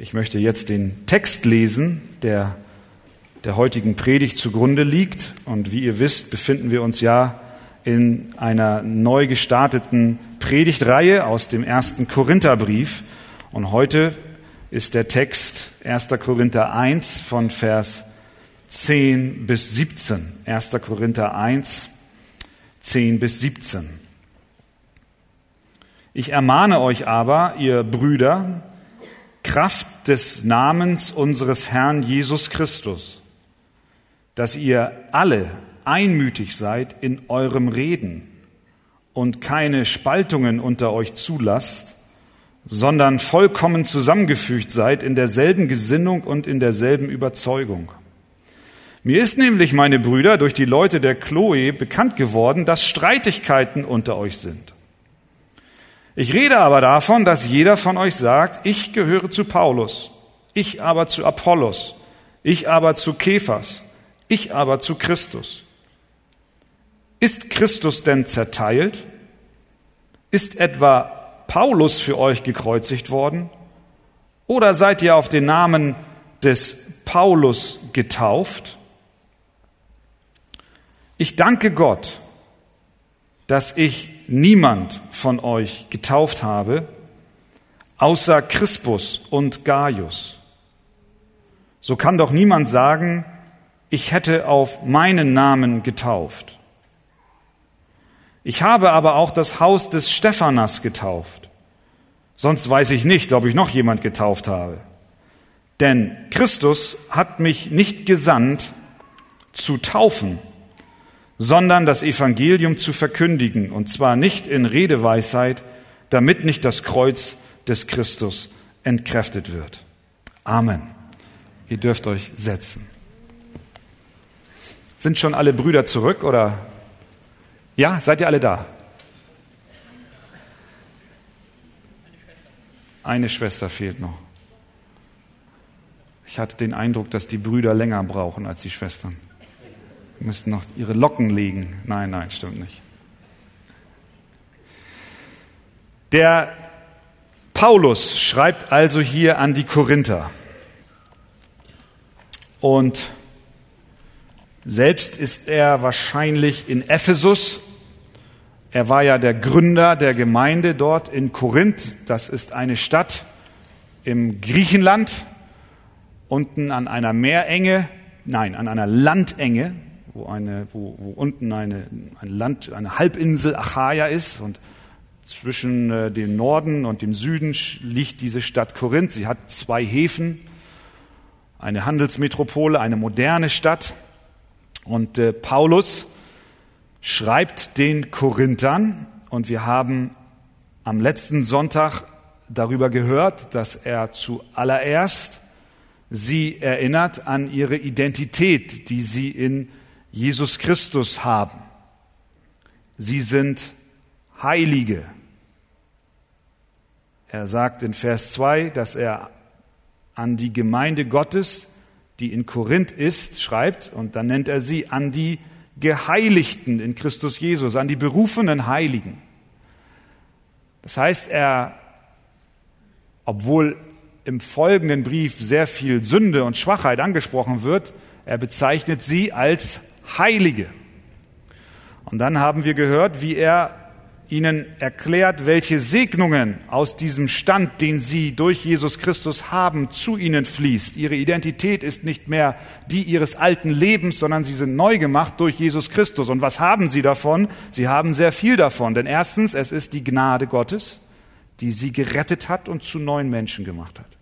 Ich möchte jetzt den Text lesen, der der heutigen Predigt zugrunde liegt. Und wie ihr wisst, befinden wir uns ja in einer neu gestarteten Predigtreihe aus dem ersten Korintherbrief. Und heute ist der Text 1. Korinther 1 von Vers 10 bis 17. 1. Korinther 1, 10 bis 17. Ich ermahne euch aber, ihr Brüder, Kraft des Namens unseres Herrn Jesus Christus, dass ihr alle einmütig seid in eurem Reden und keine Spaltungen unter euch zulasst, sondern vollkommen zusammengefügt seid in derselben Gesinnung und in derselben Überzeugung. Mir ist nämlich, meine Brüder, durch die Leute der Chloe bekannt geworden, dass Streitigkeiten unter euch sind. Ich rede aber davon, dass jeder von euch sagt, ich gehöre zu Paulus, ich aber zu Apollos, ich aber zu Kephas, ich aber zu Christus. Ist Christus denn zerteilt? Ist etwa Paulus für euch gekreuzigt worden? Oder seid ihr auf den Namen des Paulus getauft? Ich danke Gott, dass ich niemand von euch getauft habe, außer Crispus und Gaius. So kann doch niemand sagen, ich hätte auf meinen Namen getauft. Ich habe aber auch das Haus des Stephanas getauft. Sonst weiß ich nicht, ob ich noch jemand getauft habe. Denn Christus hat mich nicht gesandt zu taufen, sondern das Evangelium zu verkündigen, und zwar nicht in Redeweisheit, damit nicht das Kreuz des Christus entkräftet wird. Amen. Ihr dürft euch setzen. Sind schon alle Brüder zurück oder? Ja, seid ihr alle da? Eine Schwester fehlt noch. Ich hatte den Eindruck, dass die Brüder länger brauchen als die Schwestern müssen noch ihre Locken legen. Nein, nein, stimmt nicht. Der Paulus schreibt also hier an die Korinther. Und selbst ist er wahrscheinlich in Ephesus. Er war ja der Gründer der Gemeinde dort in Korinth. Das ist eine Stadt im Griechenland, unten an einer Meerenge, nein, an einer Landenge wo, eine, wo, wo unten eine, ein Land, eine Halbinsel Achaia ist und zwischen äh, dem Norden und dem Süden liegt diese Stadt Korinth. Sie hat zwei Häfen, eine Handelsmetropole, eine moderne Stadt. Und äh, Paulus schreibt den Korinthern und wir haben am letzten Sonntag darüber gehört, dass er zuallererst sie erinnert an ihre Identität, die sie in Jesus Christus haben. Sie sind Heilige. Er sagt in Vers 2, dass er an die Gemeinde Gottes, die in Korinth ist, schreibt, und dann nennt er sie an die Geheiligten in Christus Jesus, an die berufenen Heiligen. Das heißt, er, obwohl im folgenden Brief sehr viel Sünde und Schwachheit angesprochen wird, er bezeichnet sie als Heilige. Und dann haben wir gehört, wie er ihnen erklärt, welche Segnungen aus diesem Stand, den sie durch Jesus Christus haben, zu ihnen fließt. Ihre Identität ist nicht mehr die ihres alten Lebens, sondern sie sind neu gemacht durch Jesus Christus. Und was haben sie davon? Sie haben sehr viel davon. Denn erstens, es ist die Gnade Gottes, die sie gerettet hat und zu neuen Menschen gemacht hat.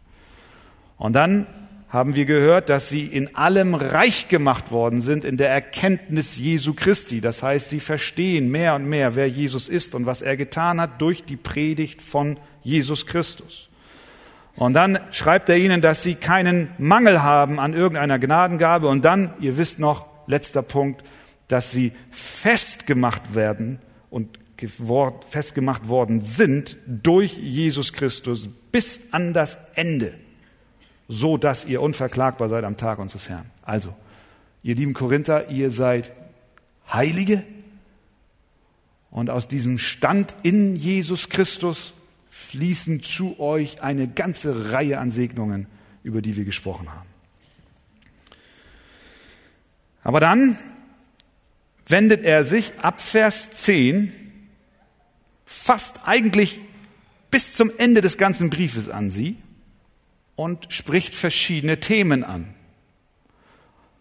Und dann haben wir gehört, dass sie in allem reich gemacht worden sind in der Erkenntnis Jesu Christi. Das heißt, sie verstehen mehr und mehr, wer Jesus ist und was er getan hat durch die Predigt von Jesus Christus. Und dann schreibt er ihnen, dass sie keinen Mangel haben an irgendeiner Gnadengabe. Und dann, ihr wisst noch, letzter Punkt, dass sie festgemacht werden und festgemacht worden sind durch Jesus Christus bis an das Ende so dass ihr unverklagbar seid am Tag unseres Herrn. Also, ihr lieben Korinther, ihr seid Heilige und aus diesem Stand in Jesus Christus fließen zu euch eine ganze Reihe an Segnungen, über die wir gesprochen haben. Aber dann wendet er sich ab Vers 10 fast eigentlich bis zum Ende des ganzen Briefes an sie und spricht verschiedene Themen an.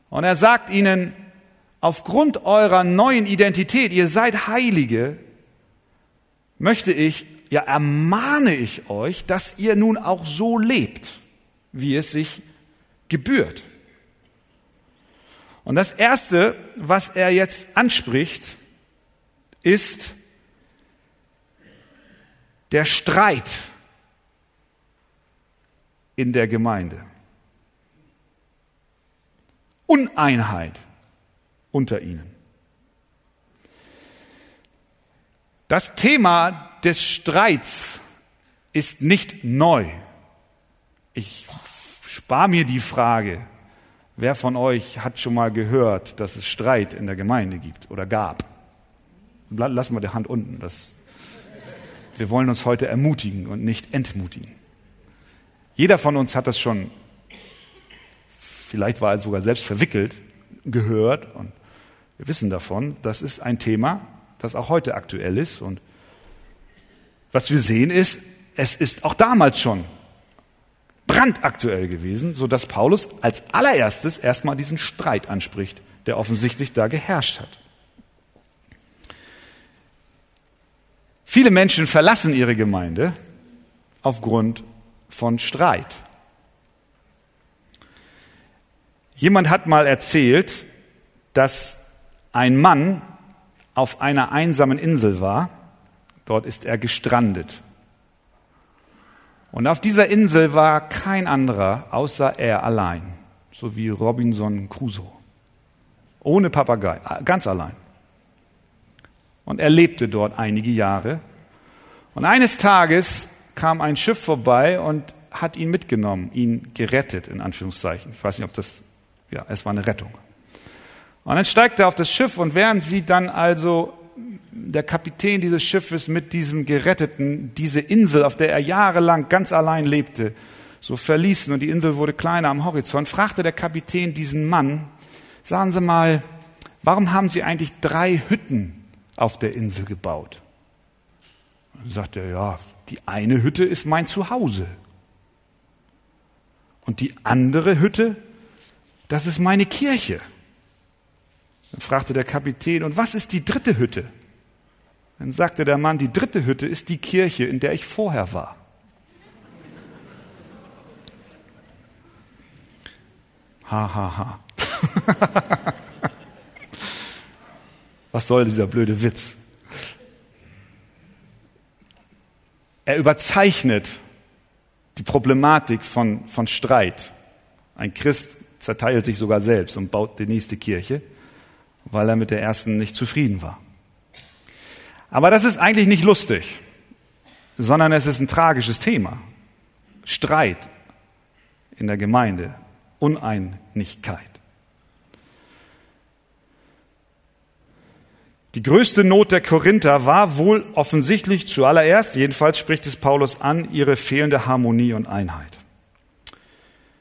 Und er sagt ihnen, aufgrund eurer neuen Identität, ihr seid Heilige, möchte ich, ja ermahne ich euch, dass ihr nun auch so lebt, wie es sich gebührt. Und das Erste, was er jetzt anspricht, ist der Streit in der Gemeinde. Uneinheit unter ihnen. Das Thema des Streits ist nicht neu. Ich spare mir die Frage, wer von euch hat schon mal gehört, dass es Streit in der Gemeinde gibt oder gab? Lass mal die Hand unten. Das, wir wollen uns heute ermutigen und nicht entmutigen. Jeder von uns hat das schon, vielleicht war er sogar selbst verwickelt, gehört und wir wissen davon, das ist ein Thema, das auch heute aktuell ist. Und was wir sehen ist, es ist auch damals schon brandaktuell gewesen, so dass Paulus als allererstes erstmal diesen Streit anspricht, der offensichtlich da geherrscht hat. Viele Menschen verlassen ihre Gemeinde aufgrund von Streit. Jemand hat mal erzählt, dass ein Mann auf einer einsamen Insel war. Dort ist er gestrandet. Und auf dieser Insel war kein anderer außer er allein, so wie Robinson Crusoe. Ohne Papagei, ganz allein. Und er lebte dort einige Jahre. Und eines Tages kam ein Schiff vorbei und hat ihn mitgenommen, ihn gerettet, in Anführungszeichen. Ich weiß nicht, ob das, ja, es war eine Rettung. Und dann steigt er auf das Schiff und während sie dann also der Kapitän dieses Schiffes mit diesem Geretteten diese Insel, auf der er jahrelang ganz allein lebte, so verließen und die Insel wurde kleiner am Horizont, fragte der Kapitän diesen Mann, sagen Sie mal, warum haben Sie eigentlich drei Hütten auf der Insel gebaut? Dann sagt er, ja, die eine Hütte ist mein Zuhause. Und die andere Hütte, das ist meine Kirche. Dann fragte der Kapitän, und was ist die dritte Hütte? Dann sagte der Mann, die dritte Hütte ist die Kirche, in der ich vorher war. Ha, ha, ha. Was soll dieser blöde Witz? Er überzeichnet die Problematik von, von Streit. Ein Christ zerteilt sich sogar selbst und baut die nächste Kirche weil er mit der ersten nicht zufrieden war. Aber das ist eigentlich nicht lustig, sondern es ist ein tragisches Thema. Streit in der Gemeinde, Uneinigkeit. Die größte Not der Korinther war wohl offensichtlich zuallererst, jedenfalls spricht es Paulus an, ihre fehlende Harmonie und Einheit.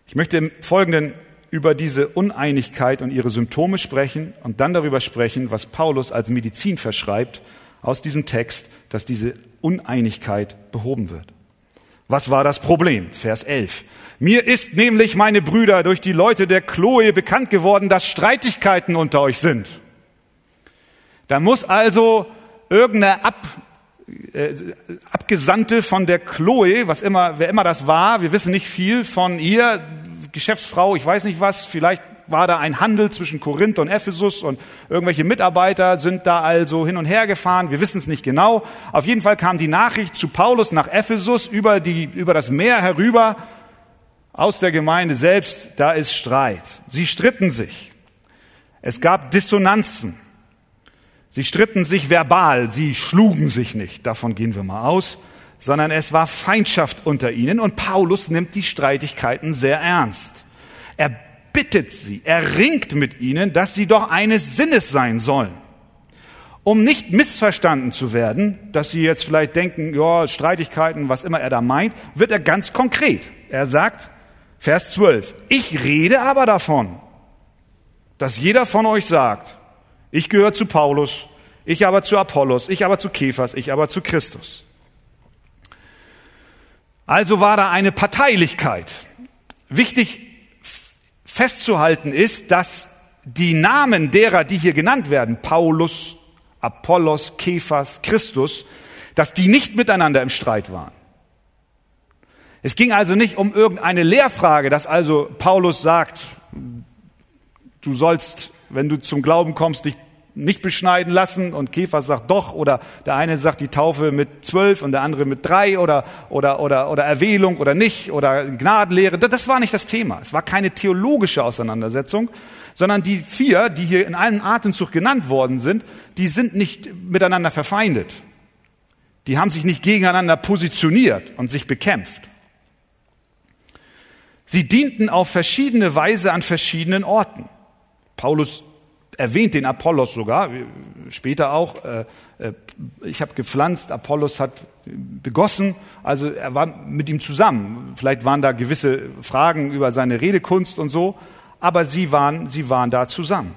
Ich möchte im Folgenden über diese Uneinigkeit und ihre Symptome sprechen und dann darüber sprechen, was Paulus als Medizin verschreibt aus diesem Text, dass diese Uneinigkeit behoben wird. Was war das Problem? Vers 11. Mir ist nämlich, meine Brüder, durch die Leute der Chloe bekannt geworden, dass Streitigkeiten unter euch sind. Da muss also irgendeine Ab, äh, Abgesandte von der Chloe, was immer, wer immer das war, wir wissen nicht viel von ihr, Geschäftsfrau, ich weiß nicht was, vielleicht war da ein Handel zwischen Korinth und Ephesus und irgendwelche Mitarbeiter sind da also hin und her gefahren. Wir wissen es nicht genau. Auf jeden Fall kam die Nachricht zu Paulus nach Ephesus über, die, über das Meer herüber aus der Gemeinde selbst. Da ist Streit. Sie stritten sich. Es gab Dissonanzen. Sie stritten sich verbal. Sie schlugen sich nicht. Davon gehen wir mal aus sondern es war Feindschaft unter ihnen und Paulus nimmt die Streitigkeiten sehr ernst. Er bittet sie, er ringt mit ihnen, dass sie doch eines Sinnes sein sollen. um nicht missverstanden zu werden, dass Sie jetzt vielleicht denken, ja, Streitigkeiten, was immer er da meint, wird er ganz konkret. Er sagt, Vers 12, ich rede aber davon, dass jeder von euch sagt, ich gehöre zu Paulus, ich aber zu Apollos, ich aber zu Kephas, ich aber zu Christus. Also war da eine Parteilichkeit. Wichtig festzuhalten ist, dass die Namen derer, die hier genannt werden, Paulus, Apollos, Kephas, Christus, dass die nicht miteinander im Streit waren. Es ging also nicht um irgendeine Lehrfrage, dass also Paulus sagt, du sollst, wenn du zum Glauben kommst, dich nicht beschneiden lassen und Kephas sagt doch oder der eine sagt die Taufe mit zwölf und der andere mit drei oder, oder, oder, oder Erwählung oder nicht oder Gnadenlehre. Das war nicht das Thema. Es war keine theologische Auseinandersetzung, sondern die vier, die hier in einem Atemzug genannt worden sind, die sind nicht miteinander verfeindet. Die haben sich nicht gegeneinander positioniert und sich bekämpft. Sie dienten auf verschiedene Weise an verschiedenen Orten. Paulus erwähnt den Apollos sogar, später auch. Äh, äh, ich habe gepflanzt, Apollos hat begossen, also er war mit ihm zusammen. Vielleicht waren da gewisse Fragen über seine Redekunst und so, aber sie waren, sie waren da zusammen.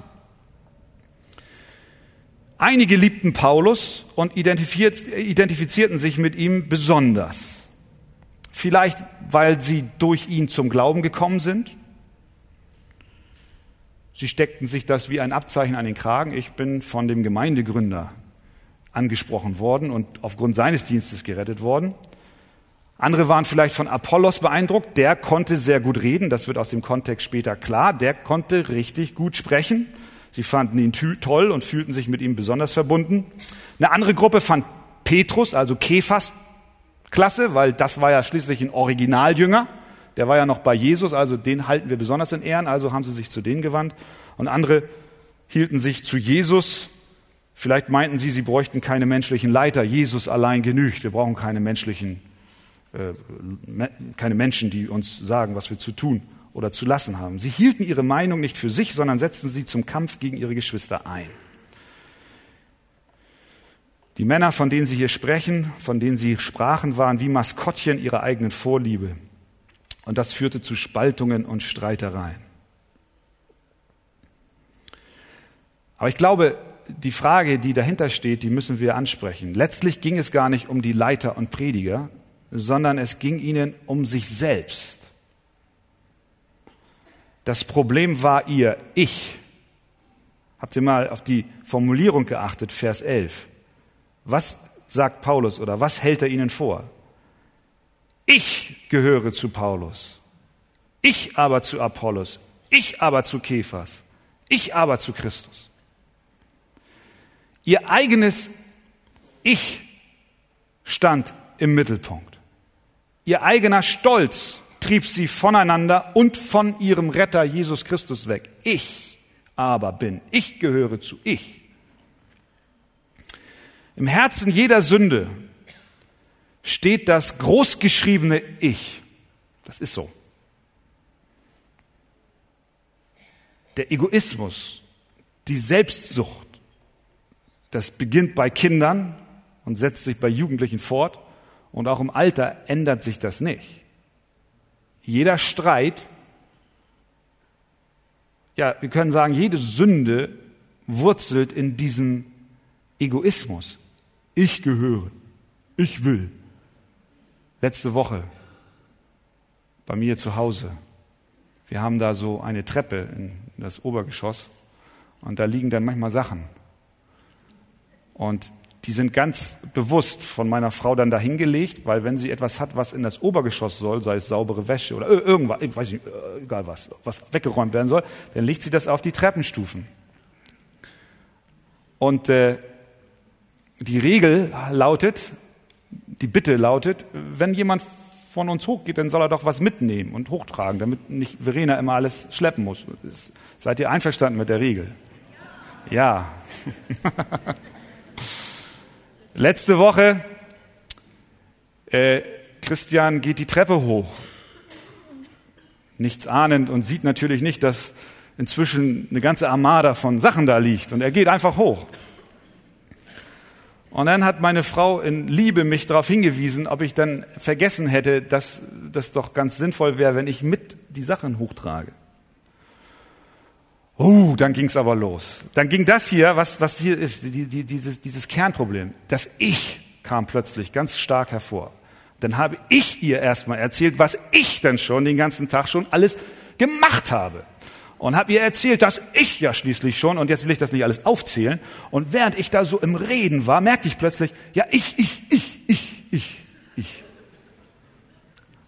Einige liebten Paulus und identifizierten sich mit ihm besonders. Vielleicht, weil sie durch ihn zum Glauben gekommen sind. Sie steckten sich das wie ein Abzeichen an den Kragen. Ich bin von dem Gemeindegründer angesprochen worden und aufgrund seines Dienstes gerettet worden. Andere waren vielleicht von Apollos beeindruckt. Der konnte sehr gut reden. Das wird aus dem Kontext später klar. Der konnte richtig gut sprechen. Sie fanden ihn toll und fühlten sich mit ihm besonders verbunden. Eine andere Gruppe fand Petrus, also Kephas, klasse, weil das war ja schließlich ein Originaljünger. Der war ja noch bei Jesus, also den halten wir besonders in Ehren, also haben sie sich zu denen gewandt. Und andere hielten sich zu Jesus. Vielleicht meinten sie, sie bräuchten keine menschlichen Leiter. Jesus allein genügt. Wir brauchen keine menschlichen äh, keine Menschen, die uns sagen, was wir zu tun oder zu lassen haben. Sie hielten ihre Meinung nicht für sich, sondern setzten sie zum Kampf gegen ihre Geschwister ein. Die Männer, von denen Sie hier sprechen, von denen Sie sprachen, waren wie Maskottchen ihrer eigenen Vorliebe. Und das führte zu Spaltungen und Streitereien. Aber ich glaube, die Frage, die dahinter steht, die müssen wir ansprechen. Letztlich ging es gar nicht um die Leiter und Prediger, sondern es ging ihnen um sich selbst. Das Problem war ihr Ich. Habt ihr mal auf die Formulierung geachtet, Vers 11. Was sagt Paulus oder was hält er ihnen vor? Ich gehöre zu Paulus. Ich aber zu Apollos. Ich aber zu Kephas. Ich aber zu Christus. Ihr eigenes Ich stand im Mittelpunkt. Ihr eigener Stolz trieb sie voneinander und von ihrem Retter Jesus Christus weg. Ich aber bin, ich gehöre zu ich. Im Herzen jeder Sünde steht das großgeschriebene Ich. Das ist so. Der Egoismus, die Selbstsucht, das beginnt bei Kindern und setzt sich bei Jugendlichen fort. Und auch im Alter ändert sich das nicht. Jeder Streit, ja, wir können sagen, jede Sünde wurzelt in diesem Egoismus. Ich gehöre, ich will. Letzte Woche bei mir zu Hause. Wir haben da so eine Treppe in das Obergeschoss und da liegen dann manchmal Sachen. Und die sind ganz bewusst von meiner Frau dann dahingelegt, weil wenn sie etwas hat, was in das Obergeschoss soll, sei es saubere Wäsche oder irgendwas, ich weiß nicht, äh, egal was, was weggeräumt werden soll, dann legt sie das auf die Treppenstufen. Und äh, die Regel lautet, die Bitte lautet, wenn jemand von uns hochgeht, dann soll er doch was mitnehmen und hochtragen, damit nicht Verena immer alles schleppen muss. Seid ihr einverstanden mit der Regel? Ja. Letzte Woche, äh, Christian geht die Treppe hoch, nichts ahnend und sieht natürlich nicht, dass inzwischen eine ganze Armada von Sachen da liegt und er geht einfach hoch. Und dann hat meine Frau in Liebe mich darauf hingewiesen, ob ich dann vergessen hätte, dass das doch ganz sinnvoll wäre, wenn ich mit die Sachen hochtrage. Uh, dann ging's aber los. Dann ging das hier, was, was hier ist, die, die, dieses, dieses Kernproblem. Das Ich kam plötzlich ganz stark hervor. Dann habe ich ihr erstmal erzählt, was ich denn schon den ganzen Tag schon alles gemacht habe und habe ihr erzählt, dass ich ja schließlich schon, und jetzt will ich das nicht alles aufzählen, und während ich da so im Reden war, merkte ich plötzlich, ja, ich, ich, ich, ich, ich, ich.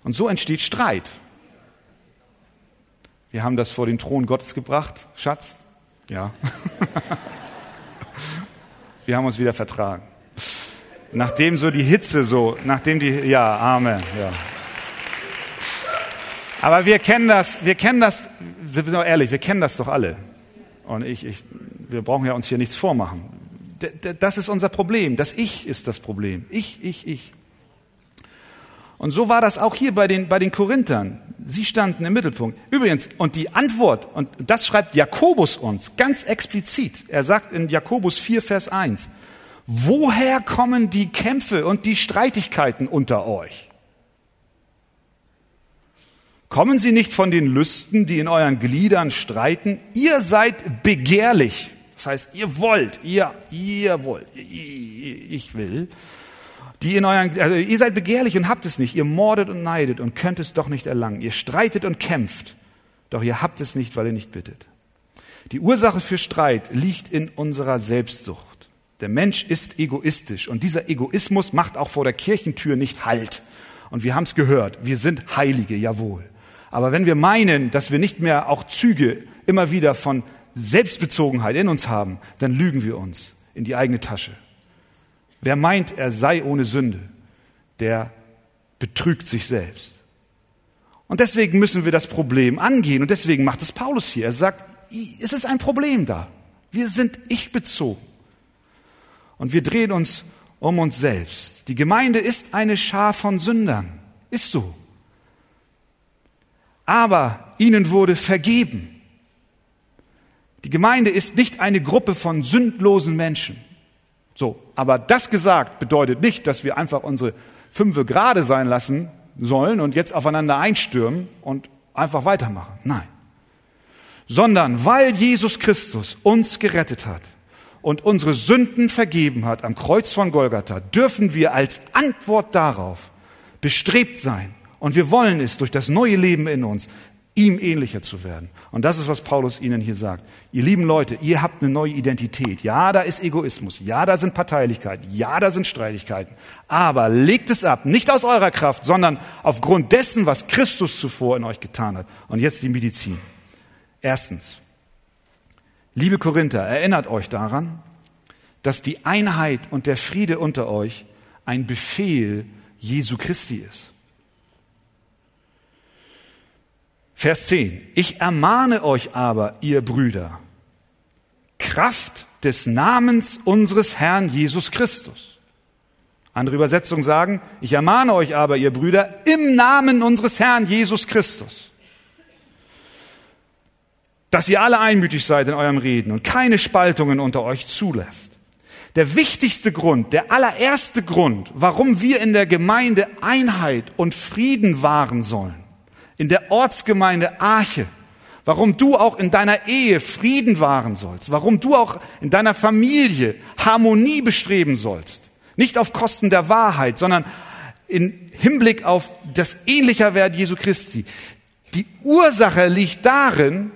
Und so entsteht Streit. Wir haben das vor den Thron Gottes gebracht, Schatz? Ja. Wir haben uns wieder vertragen. Nachdem so die Hitze so, nachdem die, ja, Amen, ja. Aber wir kennen das, wir kennen das, sind wir doch ehrlich, wir kennen das doch alle. Und ich, ich, wir brauchen ja uns hier nichts vormachen. Das ist unser Problem. Das Ich ist das Problem. Ich, ich, ich. Und so war das auch hier bei den, bei den Korinthern. Sie standen im Mittelpunkt. Übrigens, und die Antwort, und das schreibt Jakobus uns ganz explizit. Er sagt in Jakobus 4, Vers 1, woher kommen die Kämpfe und die Streitigkeiten unter euch? Kommen sie nicht von den Lüsten, die in euren Gliedern streiten? Ihr seid begehrlich. Das heißt, ihr wollt, ihr, ihr wollt, ich will. Die in euren, also ihr seid begehrlich und habt es nicht. Ihr mordet und neidet und könnt es doch nicht erlangen. Ihr streitet und kämpft, doch ihr habt es nicht, weil ihr nicht bittet. Die Ursache für Streit liegt in unserer Selbstsucht. Der Mensch ist egoistisch und dieser Egoismus macht auch vor der Kirchentür nicht Halt. Und wir haben es gehört, wir sind Heilige, jawohl. Aber wenn wir meinen, dass wir nicht mehr auch Züge immer wieder von Selbstbezogenheit in uns haben, dann lügen wir uns in die eigene Tasche. Wer meint, er sei ohne Sünde, der betrügt sich selbst. Und deswegen müssen wir das Problem angehen. Und deswegen macht es Paulus hier. Er sagt, es ist ein Problem da. Wir sind ich bezogen. Und wir drehen uns um uns selbst. Die Gemeinde ist eine Schar von Sündern. Ist so aber ihnen wurde vergeben. Die Gemeinde ist nicht eine Gruppe von sündlosen Menschen. So, aber das gesagt bedeutet nicht, dass wir einfach unsere Fünfe gerade sein lassen sollen und jetzt aufeinander einstürmen und einfach weitermachen. Nein. Sondern weil Jesus Christus uns gerettet hat und unsere Sünden vergeben hat am Kreuz von Golgatha, dürfen wir als Antwort darauf bestrebt sein, und wir wollen es durch das neue Leben in uns, ihm ähnlicher zu werden. Und das ist, was Paulus ihnen hier sagt. Ihr lieben Leute, ihr habt eine neue Identität. Ja, da ist Egoismus. Ja, da sind Parteilichkeiten. Ja, da sind Streitigkeiten. Aber legt es ab. Nicht aus eurer Kraft, sondern aufgrund dessen, was Christus zuvor in euch getan hat. Und jetzt die Medizin. Erstens. Liebe Korinther, erinnert euch daran, dass die Einheit und der Friede unter euch ein Befehl Jesu Christi ist. Vers 10. Ich ermahne euch aber, ihr Brüder, Kraft des Namens unseres Herrn Jesus Christus. Andere Übersetzungen sagen, ich ermahne euch aber, ihr Brüder, im Namen unseres Herrn Jesus Christus, dass ihr alle einmütig seid in eurem Reden und keine Spaltungen unter euch zulässt. Der wichtigste Grund, der allererste Grund, warum wir in der Gemeinde Einheit und Frieden wahren sollen, in der Ortsgemeinde Arche, warum du auch in deiner Ehe Frieden wahren sollst, warum du auch in deiner Familie Harmonie bestreben sollst. Nicht auf Kosten der Wahrheit, sondern in Hinblick auf das ähnlicher Wert Jesu Christi. Die Ursache liegt darin,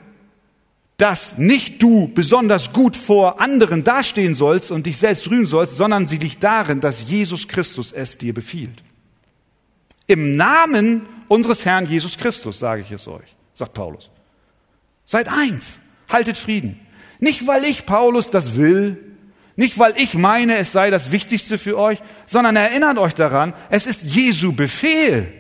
dass nicht du besonders gut vor anderen dastehen sollst und dich selbst rühmen sollst, sondern sie liegt darin, dass Jesus Christus es dir befiehlt. Im Namen unseres Herrn Jesus Christus, sage ich es euch, sagt Paulus. Seid eins, haltet Frieden. Nicht, weil ich, Paulus, das will, nicht, weil ich meine, es sei das Wichtigste für euch, sondern erinnert euch daran, es ist Jesu Befehl.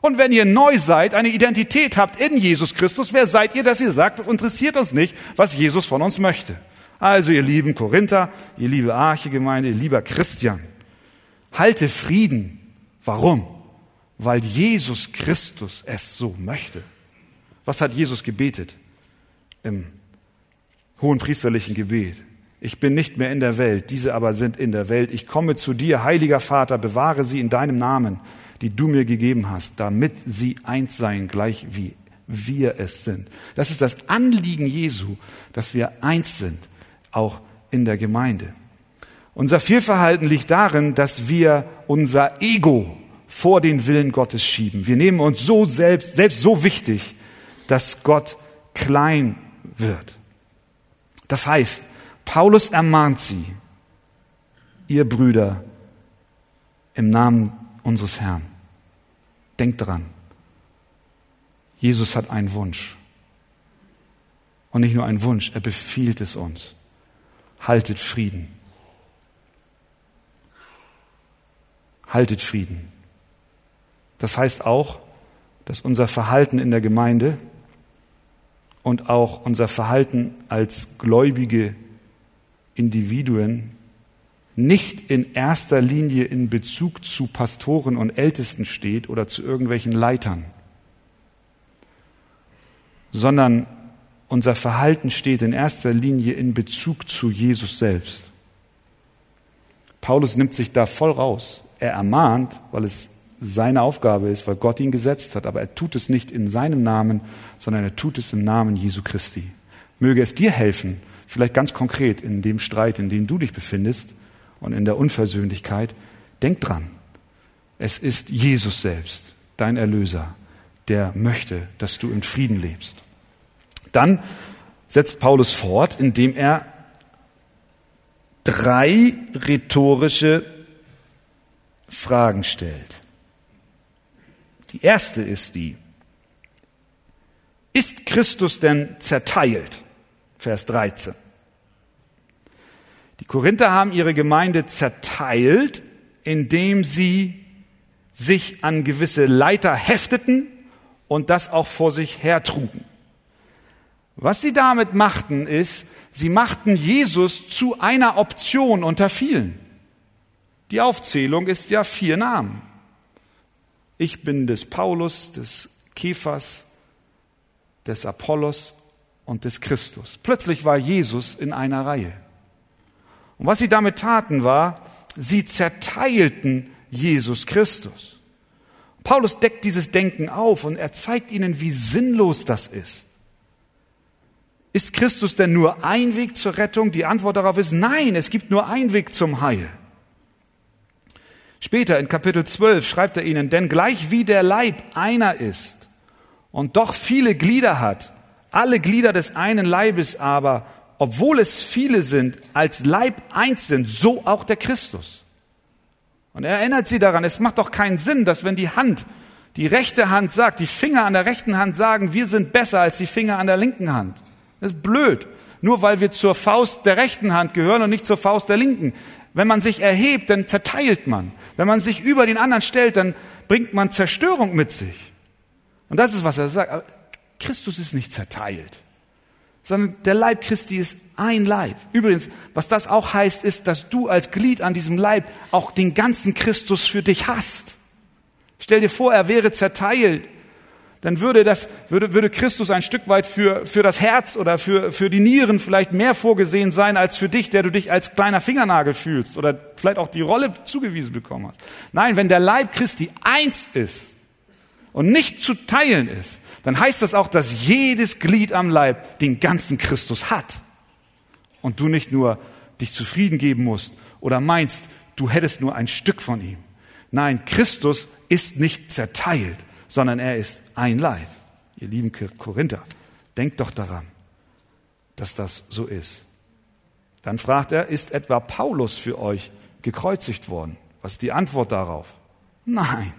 Und wenn ihr neu seid, eine Identität habt in Jesus Christus, wer seid ihr, dass ihr sagt, das interessiert uns nicht, was Jesus von uns möchte? Also ihr lieben Korinther, ihr liebe Archegemeinde, ihr lieber Christian, halte Frieden. Warum? Weil Jesus Christus es so möchte. Was hat Jesus gebetet im hohen priesterlichen Gebet? Ich bin nicht mehr in der Welt, diese aber sind in der Welt. Ich komme zu dir, heiliger Vater, bewahre sie in deinem Namen, die du mir gegeben hast, damit sie eins seien, gleich wie wir es sind. Das ist das Anliegen Jesu, dass wir eins sind, auch in der Gemeinde. Unser Fehlverhalten liegt darin, dass wir unser Ego vor den Willen Gottes schieben. Wir nehmen uns so selbst, selbst so wichtig, dass Gott klein wird. Das heißt, Paulus ermahnt sie, ihr Brüder, im Namen unseres Herrn. Denkt dran, Jesus hat einen Wunsch. Und nicht nur einen Wunsch, er befiehlt es uns. Haltet Frieden. Haltet Frieden. Das heißt auch, dass unser Verhalten in der Gemeinde und auch unser Verhalten als gläubige Individuen nicht in erster Linie in Bezug zu Pastoren und Ältesten steht oder zu irgendwelchen Leitern, sondern unser Verhalten steht in erster Linie in Bezug zu Jesus selbst. Paulus nimmt sich da voll raus. Er ermahnt, weil es seine Aufgabe ist, weil Gott ihn gesetzt hat, aber er tut es nicht in seinem Namen, sondern er tut es im Namen Jesu Christi. Möge es dir helfen, vielleicht ganz konkret in dem Streit, in dem du dich befindest und in der Unversöhnlichkeit, denk dran, es ist Jesus selbst, dein Erlöser, der möchte, dass du in Frieden lebst. Dann setzt Paulus fort, indem er drei rhetorische Fragen stellt. Die erste ist die, ist Christus denn zerteilt? Vers 13. Die Korinther haben ihre Gemeinde zerteilt, indem sie sich an gewisse Leiter hefteten und das auch vor sich hertrugen. Was sie damit machten, ist, sie machten Jesus zu einer Option unter vielen. Die Aufzählung ist ja vier Namen. Ich bin des Paulus, des Kephas, des Apollos und des Christus. Plötzlich war Jesus in einer Reihe. Und was sie damit taten war, sie zerteilten Jesus Christus. Paulus deckt dieses Denken auf und er zeigt ihnen, wie sinnlos das ist. Ist Christus denn nur ein Weg zur Rettung? Die Antwort darauf ist nein, es gibt nur einen Weg zum Heil. Später in Kapitel 12 schreibt er ihnen, denn gleich wie der Leib einer ist und doch viele Glieder hat, alle Glieder des einen Leibes aber, obwohl es viele sind, als Leib eins sind, so auch der Christus. Und er erinnert sie daran, es macht doch keinen Sinn, dass wenn die Hand, die rechte Hand sagt, die Finger an der rechten Hand sagen, wir sind besser als die Finger an der linken Hand. Das ist blöd. Nur weil wir zur Faust der rechten Hand gehören und nicht zur Faust der linken. Wenn man sich erhebt, dann zerteilt man. Wenn man sich über den anderen stellt, dann bringt man Zerstörung mit sich. Und das ist, was er sagt. Christus ist nicht zerteilt, sondern der Leib Christi ist ein Leib. Übrigens, was das auch heißt, ist, dass du als Glied an diesem Leib auch den ganzen Christus für dich hast. Stell dir vor, er wäre zerteilt dann würde, das, würde, würde Christus ein Stück weit für, für das Herz oder für, für die Nieren vielleicht mehr vorgesehen sein als für dich, der du dich als kleiner Fingernagel fühlst oder vielleicht auch die Rolle zugewiesen bekommen hast. Nein, wenn der Leib Christi eins ist und nicht zu teilen ist, dann heißt das auch, dass jedes Glied am Leib den ganzen Christus hat. Und du nicht nur dich zufrieden geben musst oder meinst, du hättest nur ein Stück von ihm. Nein, Christus ist nicht zerteilt sondern er ist ein Leib. Ihr lieben Korinther, denkt doch daran, dass das so ist. Dann fragt er, ist etwa Paulus für euch gekreuzigt worden? Was ist die Antwort darauf? Nein,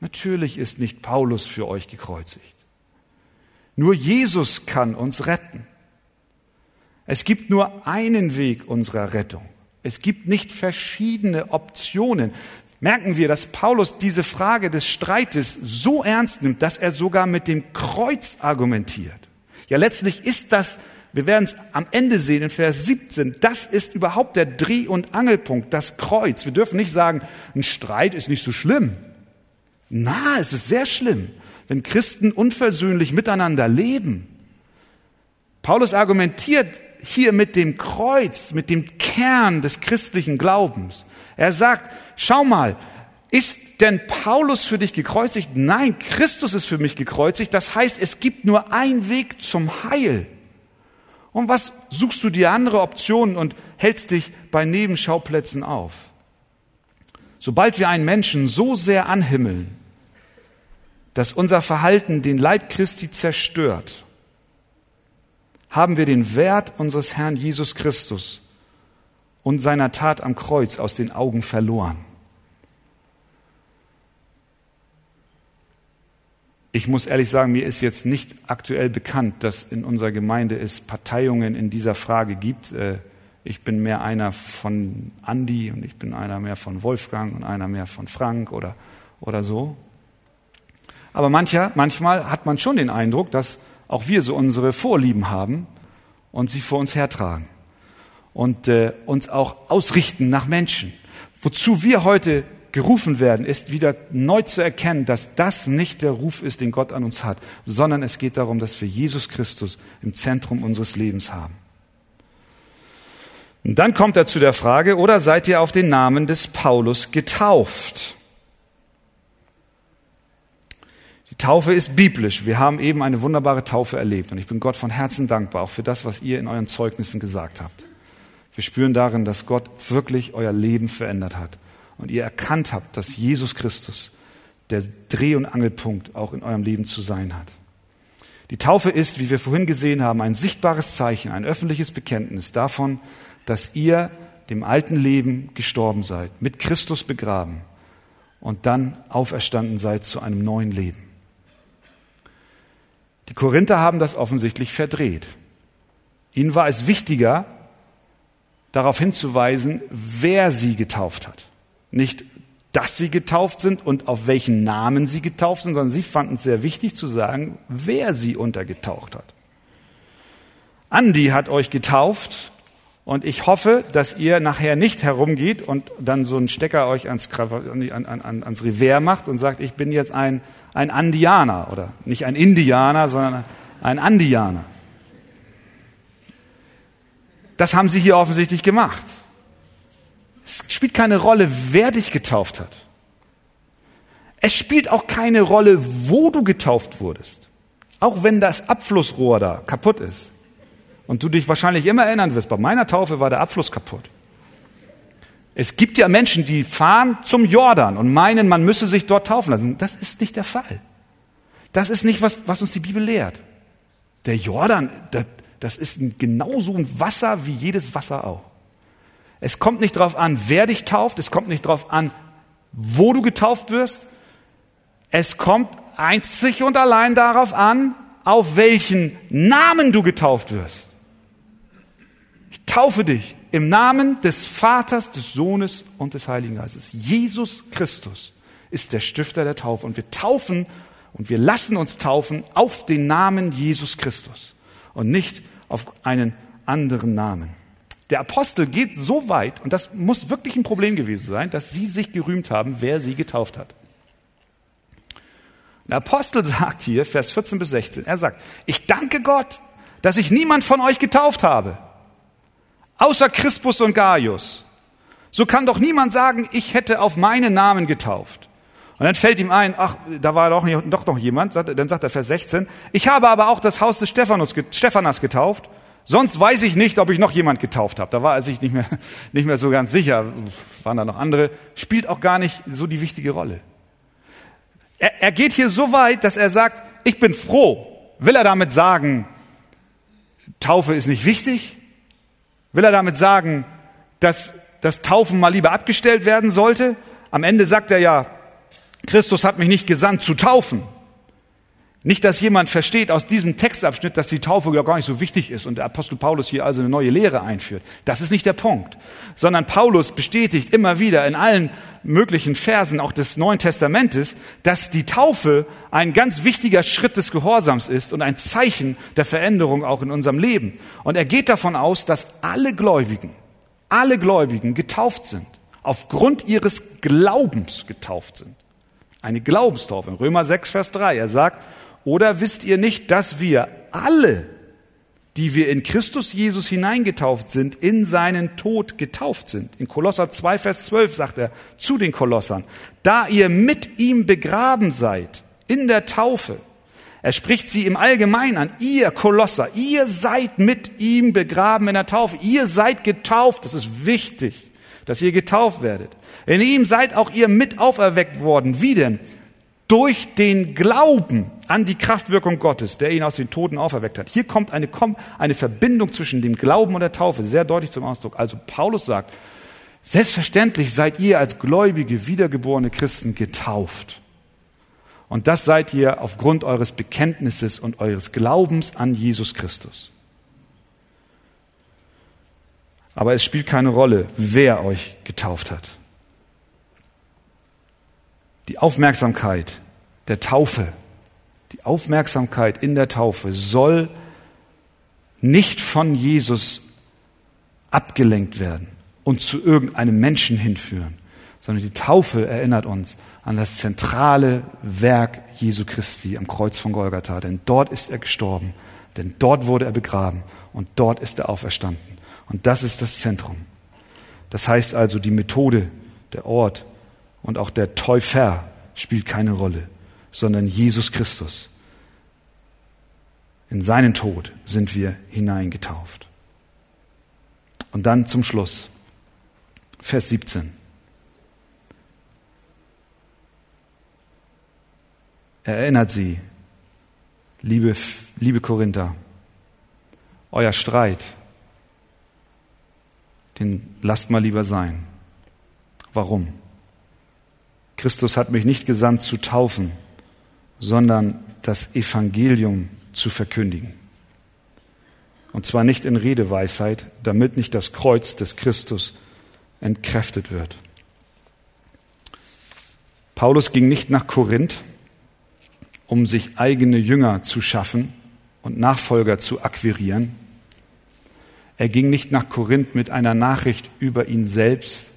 natürlich ist nicht Paulus für euch gekreuzigt. Nur Jesus kann uns retten. Es gibt nur einen Weg unserer Rettung. Es gibt nicht verschiedene Optionen merken wir, dass Paulus diese Frage des Streites so ernst nimmt, dass er sogar mit dem Kreuz argumentiert. Ja, letztlich ist das, wir werden es am Ende sehen in Vers 17, das ist überhaupt der Dreh- und Angelpunkt, das Kreuz. Wir dürfen nicht sagen, ein Streit ist nicht so schlimm. Na, es ist sehr schlimm, wenn Christen unversöhnlich miteinander leben. Paulus argumentiert hier mit dem Kreuz, mit dem Kern des christlichen Glaubens. Er sagt, schau mal, ist denn Paulus für dich gekreuzigt? Nein, Christus ist für mich gekreuzigt. Das heißt, es gibt nur einen Weg zum Heil. Und was suchst du dir andere Optionen und hältst dich bei Nebenschauplätzen auf? Sobald wir einen Menschen so sehr anhimmeln, dass unser Verhalten den Leib Christi zerstört, haben wir den Wert unseres Herrn Jesus Christus und seiner Tat am Kreuz aus den Augen verloren. Ich muss ehrlich sagen, mir ist jetzt nicht aktuell bekannt, dass in unserer Gemeinde es Parteiungen in dieser Frage gibt. Äh, ich bin mehr einer von Andi und ich bin einer mehr von Wolfgang und einer mehr von Frank oder, oder so. Aber mancher, manchmal hat man schon den Eindruck, dass auch wir so unsere Vorlieben haben und sie vor uns hertragen und äh, uns auch ausrichten nach Menschen. Wozu wir heute gerufen werden, ist wieder neu zu erkennen, dass das nicht der Ruf ist, den Gott an uns hat, sondern es geht darum, dass wir Jesus Christus im Zentrum unseres Lebens haben. Und dann kommt er zu der Frage, oder seid ihr auf den Namen des Paulus getauft? Die Taufe ist biblisch. Wir haben eben eine wunderbare Taufe erlebt und ich bin Gott von Herzen dankbar, auch für das, was ihr in euren Zeugnissen gesagt habt. Wir spüren darin, dass Gott wirklich euer Leben verändert hat und ihr erkannt habt, dass Jesus Christus der Dreh- und Angelpunkt auch in eurem Leben zu sein hat. Die Taufe ist, wie wir vorhin gesehen haben, ein sichtbares Zeichen, ein öffentliches Bekenntnis davon, dass ihr dem alten Leben gestorben seid, mit Christus begraben und dann auferstanden seid zu einem neuen Leben. Die Korinther haben das offensichtlich verdreht. Ihnen war es wichtiger, darauf hinzuweisen, wer sie getauft hat. Nicht, dass sie getauft sind und auf welchen Namen sie getauft sind, sondern sie fanden es sehr wichtig zu sagen, wer sie untergetaucht hat. Andi hat euch getauft und ich hoffe, dass ihr nachher nicht herumgeht und dann so einen Stecker euch ans, an, an, ans Revers macht und sagt, ich bin jetzt ein, ein Andianer oder nicht ein Indianer, sondern ein Andianer. Das haben sie hier offensichtlich gemacht. Es spielt keine Rolle, wer dich getauft hat. Es spielt auch keine Rolle, wo du getauft wurdest. Auch wenn das Abflussrohr da kaputt ist. Und du dich wahrscheinlich immer erinnern wirst, bei meiner Taufe war der Abfluss kaputt. Es gibt ja Menschen, die fahren zum Jordan und meinen, man müsse sich dort taufen lassen. Das ist nicht der Fall. Das ist nicht, was, was uns die Bibel lehrt. Der Jordan, das ist genauso ein Wasser wie jedes Wasser auch. Es kommt nicht darauf an, wer dich tauft, es kommt nicht darauf an, wo du getauft wirst. Es kommt einzig und allein darauf an, auf welchen Namen du getauft wirst. Ich taufe dich im Namen des Vaters, des Sohnes und des Heiligen Geistes. Jesus Christus ist der Stifter der Taufe und wir taufen und wir lassen uns taufen auf den Namen Jesus Christus und nicht auf einen anderen Namen. Der Apostel geht so weit, und das muss wirklich ein Problem gewesen sein, dass sie sich gerühmt haben, wer sie getauft hat. Der Apostel sagt hier, Vers 14 bis 16, er sagt, ich danke Gott, dass ich niemand von euch getauft habe, außer Crispus und Gaius. So kann doch niemand sagen, ich hätte auf meinen Namen getauft. Und dann fällt ihm ein, ach, da war doch, doch noch jemand, dann sagt er Vers 16, ich habe aber auch das Haus des Stephanus, Stephanas getauft Sonst weiß ich nicht, ob ich noch jemand getauft habe. Da war er sich nicht mehr, nicht mehr so ganz sicher. Waren da noch andere? Spielt auch gar nicht so die wichtige Rolle. Er, er geht hier so weit, dass er sagt, ich bin froh. Will er damit sagen, Taufe ist nicht wichtig? Will er damit sagen, dass das Taufen mal lieber abgestellt werden sollte? Am Ende sagt er ja, Christus hat mich nicht gesandt zu taufen, nicht, dass jemand versteht aus diesem Textabschnitt, dass die Taufe ja gar nicht so wichtig ist und der Apostel Paulus hier also eine neue Lehre einführt. Das ist nicht der Punkt. Sondern Paulus bestätigt immer wieder in allen möglichen Versen auch des Neuen Testamentes, dass die Taufe ein ganz wichtiger Schritt des Gehorsams ist und ein Zeichen der Veränderung auch in unserem Leben. Und er geht davon aus, dass alle Gläubigen, alle Gläubigen getauft sind, aufgrund ihres Glaubens getauft sind. Eine Glaubenstaufe. In Römer 6, Vers 3. Er sagt, oder wisst ihr nicht, dass wir alle die wir in Christus Jesus hineingetauft sind, in seinen Tod getauft sind. In Kolosser 2, Vers 12 sagt er zu den Kolossern, da ihr mit ihm begraben seid in der Taufe. Er spricht sie im Allgemeinen an, ihr Kolosser, ihr seid mit ihm begraben in der Taufe, ihr seid getauft, das ist wichtig, dass ihr getauft werdet. In ihm seid auch ihr mit auferweckt worden. Wie denn? durch den Glauben an die Kraftwirkung Gottes, der ihn aus den Toten auferweckt hat. Hier kommt eine, eine Verbindung zwischen dem Glauben und der Taufe sehr deutlich zum Ausdruck. Also Paulus sagt, selbstverständlich seid ihr als gläubige, wiedergeborene Christen getauft. Und das seid ihr aufgrund eures Bekenntnisses und eures Glaubens an Jesus Christus. Aber es spielt keine Rolle, wer euch getauft hat. Die Aufmerksamkeit der Taufe, die Aufmerksamkeit in der Taufe soll nicht von Jesus abgelenkt werden und zu irgendeinem Menschen hinführen, sondern die Taufe erinnert uns an das zentrale Werk Jesu Christi am Kreuz von Golgatha, denn dort ist er gestorben, denn dort wurde er begraben und dort ist er auferstanden. Und das ist das Zentrum. Das heißt also, die Methode, der Ort und auch der Täufer spielt keine Rolle sondern Jesus Christus. In seinen Tod sind wir hineingetauft. Und dann zum Schluss, Vers 17. Er erinnert sie, liebe, liebe Korinther, euer Streit, den lasst mal lieber sein. Warum? Christus hat mich nicht gesandt zu taufen, sondern das Evangelium zu verkündigen. Und zwar nicht in Redeweisheit, damit nicht das Kreuz des Christus entkräftet wird. Paulus ging nicht nach Korinth, um sich eigene Jünger zu schaffen und Nachfolger zu akquirieren. Er ging nicht nach Korinth mit einer Nachricht über ihn selbst,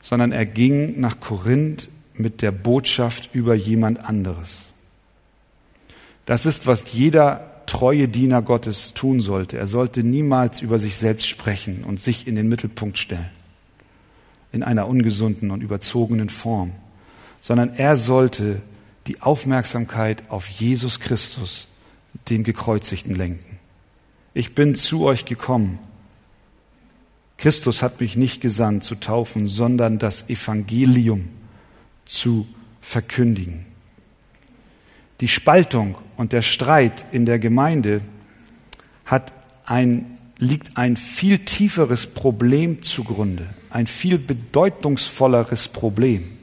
sondern er ging nach Korinth mit der Botschaft über jemand anderes. Das ist, was jeder treue Diener Gottes tun sollte. Er sollte niemals über sich selbst sprechen und sich in den Mittelpunkt stellen, in einer ungesunden und überzogenen Form, sondern er sollte die Aufmerksamkeit auf Jesus Christus, dem Gekreuzigten, lenken. Ich bin zu euch gekommen. Christus hat mich nicht gesandt zu taufen, sondern das Evangelium zu verkündigen. Die Spaltung und der Streit in der Gemeinde hat ein, liegt ein viel tieferes Problem zugrunde, ein viel bedeutungsvolleres Problem.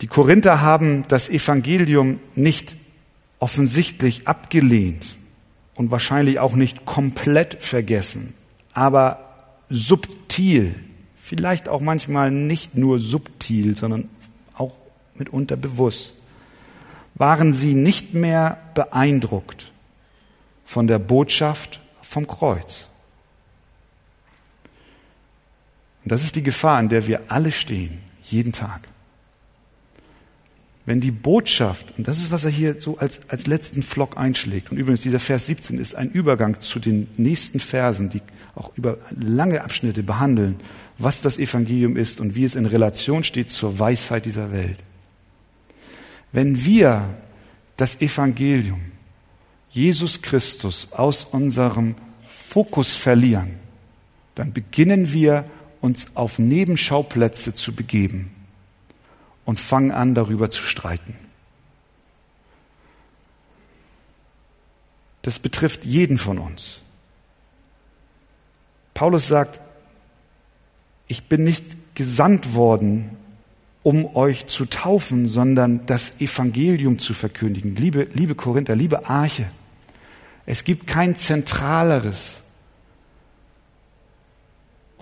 Die Korinther haben das Evangelium nicht offensichtlich abgelehnt und wahrscheinlich auch nicht komplett vergessen, aber subtil vielleicht auch manchmal nicht nur subtil, sondern auch mitunter bewusst, waren sie nicht mehr beeindruckt von der Botschaft vom Kreuz. Und das ist die Gefahr, in der wir alle stehen, jeden Tag. Wenn die Botschaft, und das ist, was er hier so als, als letzten Flock einschlägt, und übrigens dieser Vers 17 ist ein Übergang zu den nächsten Versen, die auch über lange Abschnitte behandeln, was das Evangelium ist und wie es in Relation steht zur Weisheit dieser Welt. Wenn wir das Evangelium, Jesus Christus, aus unserem Fokus verlieren, dann beginnen wir uns auf Nebenschauplätze zu begeben und fangen an, darüber zu streiten. Das betrifft jeden von uns. Paulus sagt, ich bin nicht gesandt worden, um euch zu taufen, sondern das Evangelium zu verkündigen. Liebe, liebe Korinther, liebe Arche, es gibt kein zentraleres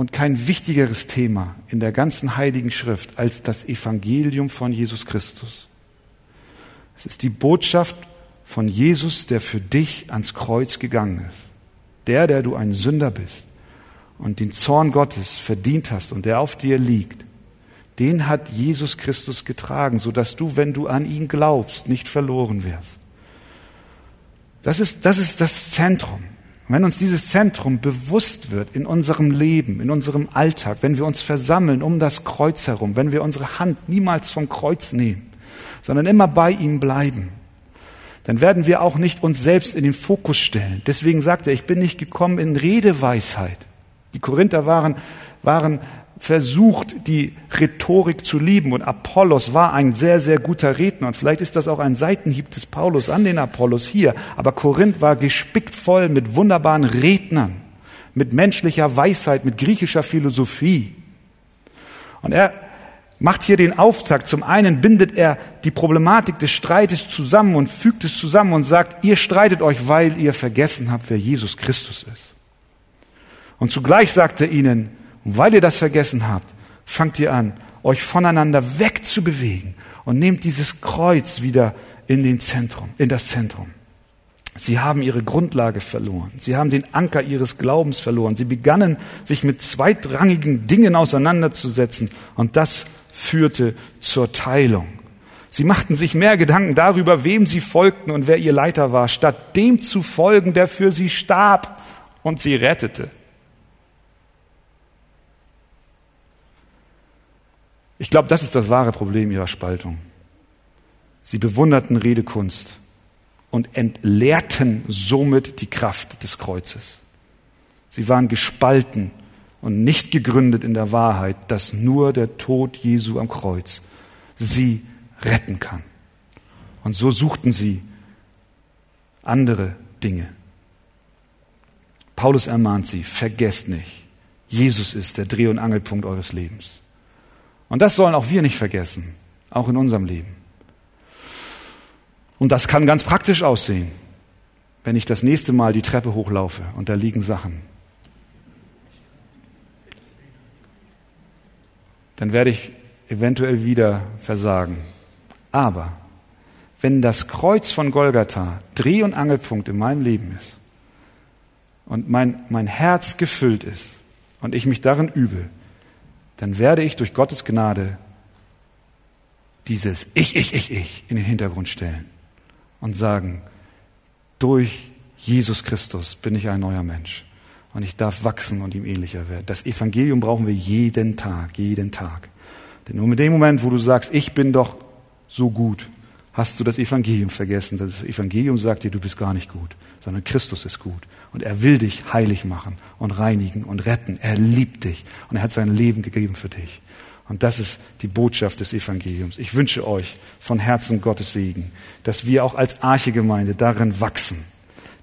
und kein wichtigeres Thema in der ganzen Heiligen Schrift als das Evangelium von Jesus Christus. Es ist die Botschaft von Jesus, der für dich ans Kreuz gegangen ist. Der, der du ein Sünder bist und den Zorn Gottes verdient hast und der auf dir liegt, den hat Jesus Christus getragen, so dass du, wenn du an ihn glaubst, nicht verloren wirst. Das ist, das ist das Zentrum. Und wenn uns dieses Zentrum bewusst wird in unserem Leben, in unserem Alltag, wenn wir uns versammeln um das Kreuz herum, wenn wir unsere Hand niemals vom Kreuz nehmen, sondern immer bei ihm bleiben, dann werden wir auch nicht uns selbst in den Fokus stellen. Deswegen sagt er, ich bin nicht gekommen in Redeweisheit. Die Korinther waren, waren versucht, die Rhetorik zu lieben. Und Apollos war ein sehr, sehr guter Redner. Und vielleicht ist das auch ein Seitenhieb des Paulus an den Apollos hier. Aber Korinth war gespickt voll mit wunderbaren Rednern, mit menschlicher Weisheit, mit griechischer Philosophie. Und er macht hier den Auftakt. Zum einen bindet er die Problematik des Streites zusammen und fügt es zusammen und sagt, ihr streitet euch, weil ihr vergessen habt, wer Jesus Christus ist. Und zugleich sagt er ihnen, und weil ihr das vergessen habt, fangt ihr an, euch voneinander wegzubewegen und nehmt dieses Kreuz wieder in den Zentrum, in das Zentrum. Sie haben ihre Grundlage verloren. Sie haben den Anker ihres Glaubens verloren. Sie begannen, sich mit zweitrangigen Dingen auseinanderzusetzen. Und das führte zur Teilung. Sie machten sich mehr Gedanken darüber, wem sie folgten und wer ihr Leiter war, statt dem zu folgen, der für sie starb und sie rettete. Ich glaube, das ist das wahre Problem ihrer Spaltung. Sie bewunderten Redekunst und entleerten somit die Kraft des Kreuzes. Sie waren gespalten und nicht gegründet in der Wahrheit, dass nur der Tod Jesu am Kreuz sie retten kann. Und so suchten sie andere Dinge. Paulus ermahnt sie, vergesst nicht, Jesus ist der Dreh- und Angelpunkt eures Lebens. Und das sollen auch wir nicht vergessen, auch in unserem Leben. Und das kann ganz praktisch aussehen, wenn ich das nächste Mal die Treppe hochlaufe und da liegen Sachen. Dann werde ich eventuell wieder versagen. Aber wenn das Kreuz von Golgatha Dreh- und Angelpunkt in meinem Leben ist und mein, mein Herz gefüllt ist und ich mich darin übe, dann werde ich durch Gottes Gnade dieses Ich, ich, ich, ich in den Hintergrund stellen und sagen, durch Jesus Christus bin ich ein neuer Mensch und ich darf wachsen und ihm ähnlicher werden. Das Evangelium brauchen wir jeden Tag, jeden Tag. Denn nur mit dem Moment, wo du sagst, ich bin doch so gut, hast du das Evangelium vergessen. Das Evangelium sagt dir, du bist gar nicht gut, sondern Christus ist gut. Und er will dich heilig machen und reinigen und retten. Er liebt dich und er hat sein Leben gegeben für dich. Und das ist die Botschaft des Evangeliums. Ich wünsche euch von Herzen Gottes Segen, dass wir auch als Archegemeinde darin wachsen,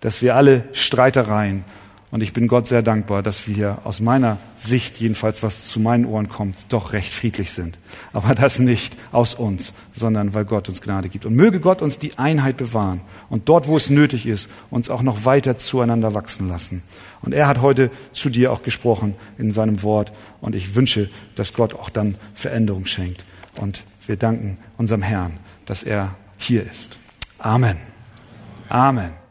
dass wir alle Streitereien und ich bin Gott sehr dankbar, dass wir aus meiner Sicht, jedenfalls was zu meinen Ohren kommt, doch recht friedlich sind. Aber das nicht aus uns, sondern weil Gott uns Gnade gibt. Und möge Gott uns die Einheit bewahren und dort, wo es nötig ist, uns auch noch weiter zueinander wachsen lassen. Und er hat heute zu dir auch gesprochen in seinem Wort. Und ich wünsche, dass Gott auch dann Veränderung schenkt. Und wir danken unserem Herrn, dass er hier ist. Amen. Amen.